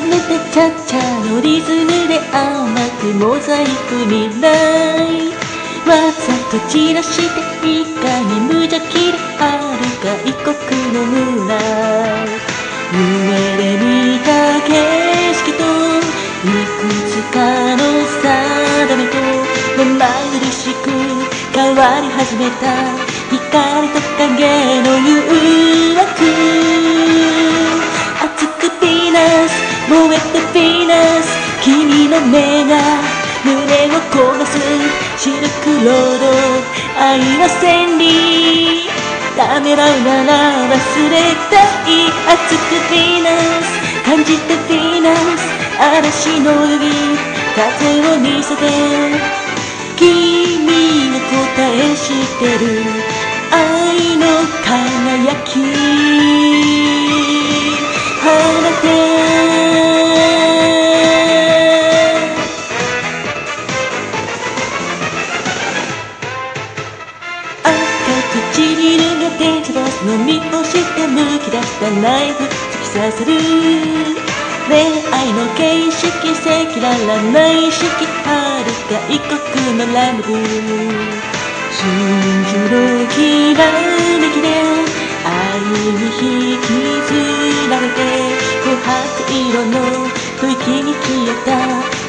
めてチャッチャのリズムで甘くモザイク未来わざと散らしていかに無邪気であるか異国の村。夢で見た景色といくつかの定めと目まぐるしく変わり始めた光と影の誘てピーナス君の目が胸を焦がす。シルクロード。愛は千里。ためらうなら忘れたい熱くピーナス。感じてピーナス。嵐のよぎ風を見せて。君が答えしてる。愛の飲み干してむき出したナイフ突き刺さる恋愛の形式赤裸々な意識はるか異国のランブ真珠のきらめきで愛に引きずられて琥珀色の吐息に消えた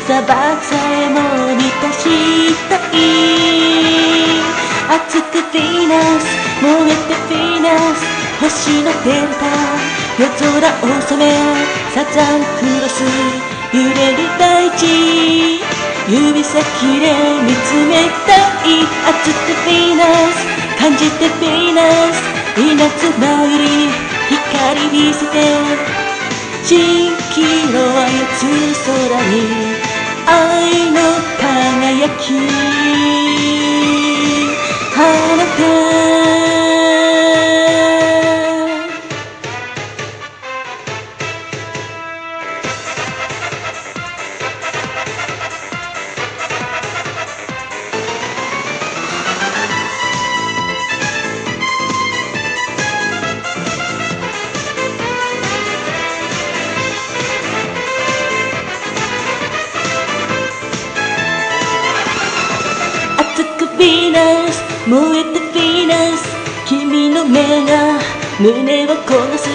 砂漠さえも満たしたい。ヴィーナス燃えてヴィーナス星のデルタ夜空を染めサザンクロス揺れる大地指先で見つめたい熱くヴィーナス感じてヴィーナス稲妻より光見せて蜃気楼操る空に愛の輝き。燃えてヴィーナス。君の目が胸を焦がす。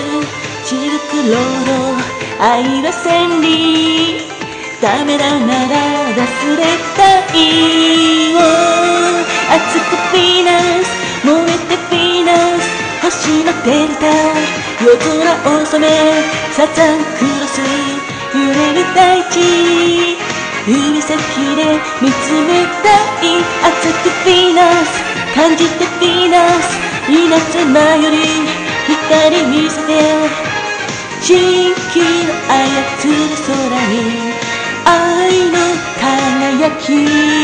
シルクロード愛は千里。ためらうなら忘れたいを熱くヴィーナス。燃えてヴィーナス。星のデルタ。夜空を染めサザンクロス。揺れる大地。指先で見つめたい。熱くヴィーナス。感じてヴィーナス稲妻より光見せて地域の操る空に愛の輝き。